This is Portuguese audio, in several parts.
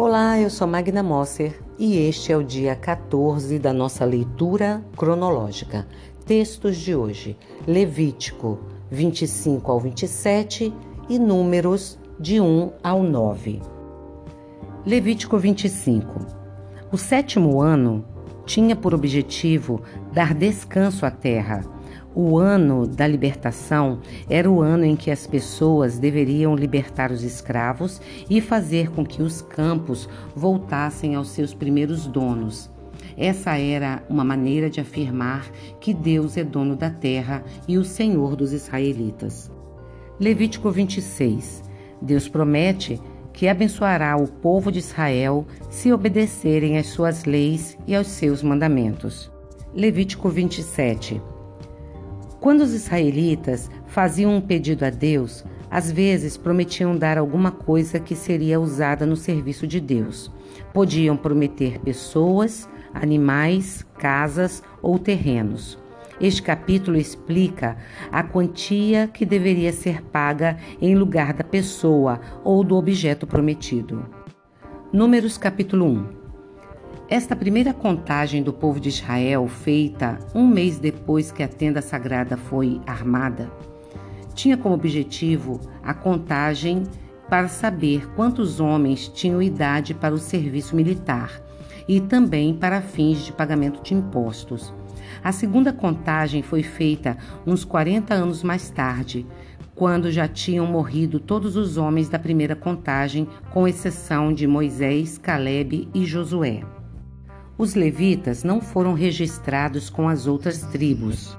Olá, eu sou Magna Mosser e este é o dia 14 da nossa leitura cronológica. Textos de hoje: Levítico 25 ao 27 e Números de 1 ao 9. Levítico 25. O sétimo ano tinha por objetivo dar descanso à terra o ano da libertação era o ano em que as pessoas deveriam libertar os escravos e fazer com que os campos voltassem aos seus primeiros donos. Essa era uma maneira de afirmar que Deus é dono da terra e o Senhor dos israelitas. Levítico 26. Deus promete que abençoará o povo de Israel se obedecerem às suas leis e aos seus mandamentos. Levítico 27. Quando os israelitas faziam um pedido a Deus, às vezes prometiam dar alguma coisa que seria usada no serviço de Deus. Podiam prometer pessoas, animais, casas ou terrenos. Este capítulo explica a quantia que deveria ser paga em lugar da pessoa ou do objeto prometido. Números capítulo 1 esta primeira contagem do povo de Israel, feita um mês depois que a tenda sagrada foi armada, tinha como objetivo a contagem para saber quantos homens tinham idade para o serviço militar e também para fins de pagamento de impostos. A segunda contagem foi feita uns 40 anos mais tarde, quando já tinham morrido todos os homens da primeira contagem, com exceção de Moisés, Caleb e Josué. Os levitas não foram registrados com as outras tribos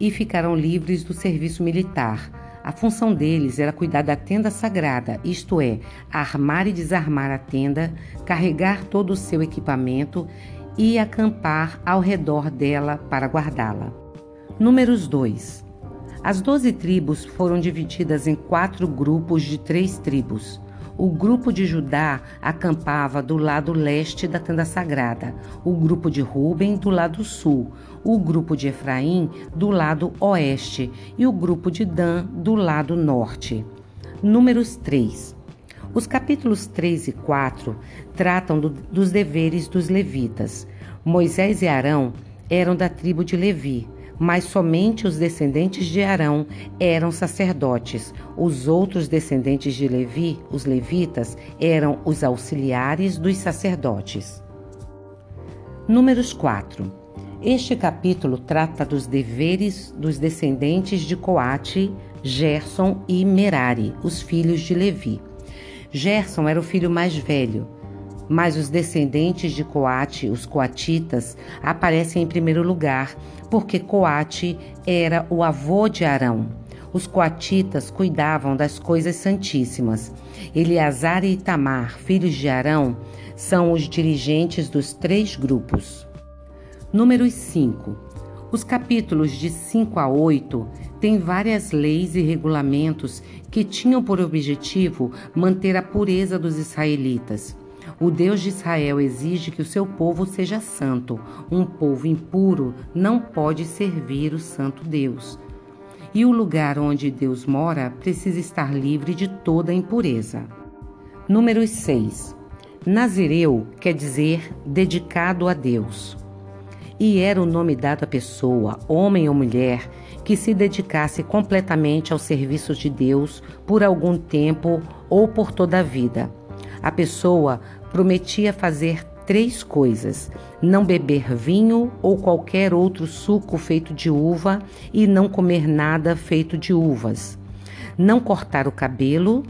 e ficaram livres do serviço militar. A função deles era cuidar da tenda sagrada, isto é, armar e desarmar a tenda, carregar todo o seu equipamento e acampar ao redor dela para guardá-la. Números 2. As doze tribos foram divididas em quatro grupos de três tribos o grupo de Judá acampava do lado leste da tenda sagrada, o grupo de Ruben do lado sul, o grupo de Efraim do lado oeste e o grupo de Dan do lado norte. Números 3. Os capítulos 3 e 4 tratam do, dos deveres dos levitas. Moisés e Arão eram da tribo de Levi, mas somente os descendentes de Arão eram sacerdotes. Os outros descendentes de Levi, os levitas, eram os auxiliares dos sacerdotes. Números 4. Este capítulo trata dos deveres dos descendentes de Coate, Gerson e Merari, os filhos de Levi. Gerson era o filho mais velho, mas os descendentes de Coate, os coatitas, aparecem em primeiro lugar, porque Coate era o avô de Arão. Os coatitas cuidavam das coisas santíssimas. Eleazar e Itamar, filhos de Arão, são os dirigentes dos três grupos. Números 5. Os capítulos de 5 a 8 têm várias leis e regulamentos que tinham por objetivo manter a pureza dos israelitas. O Deus de Israel exige que o seu povo seja santo. Um povo impuro não pode servir o santo Deus. E o lugar onde Deus mora precisa estar livre de toda impureza. Número 6. Nazireu quer dizer dedicado a Deus. E era o nome dado à pessoa, homem ou mulher, que se dedicasse completamente ao serviço de Deus por algum tempo ou por toda a vida. A pessoa prometia fazer três coisas: não beber vinho ou qualquer outro suco feito de uva e não comer nada feito de uvas, não cortar o cabelo,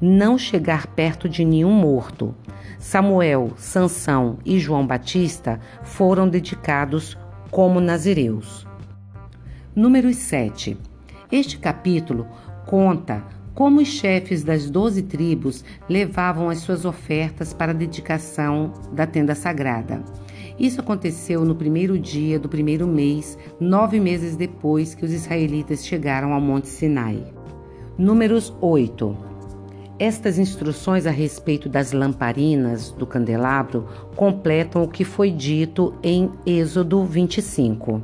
não chegar perto de nenhum morto. Samuel, Sansão e João Batista foram dedicados como nazireus. Número 7. Este capítulo conta como os chefes das doze tribos levavam as suas ofertas para a dedicação da tenda sagrada. Isso aconteceu no primeiro dia do primeiro mês, nove meses depois que os israelitas chegaram ao Monte Sinai. Números 8. Estas instruções a respeito das lamparinas do candelabro completam o que foi dito em Êxodo 25.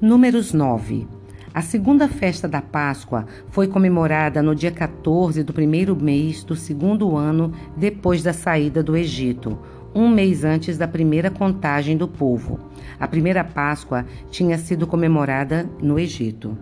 Números 9. A segunda festa da Páscoa foi comemorada no dia 14 do primeiro mês do segundo ano depois da saída do Egito, um mês antes da primeira contagem do povo. A primeira Páscoa tinha sido comemorada no Egito.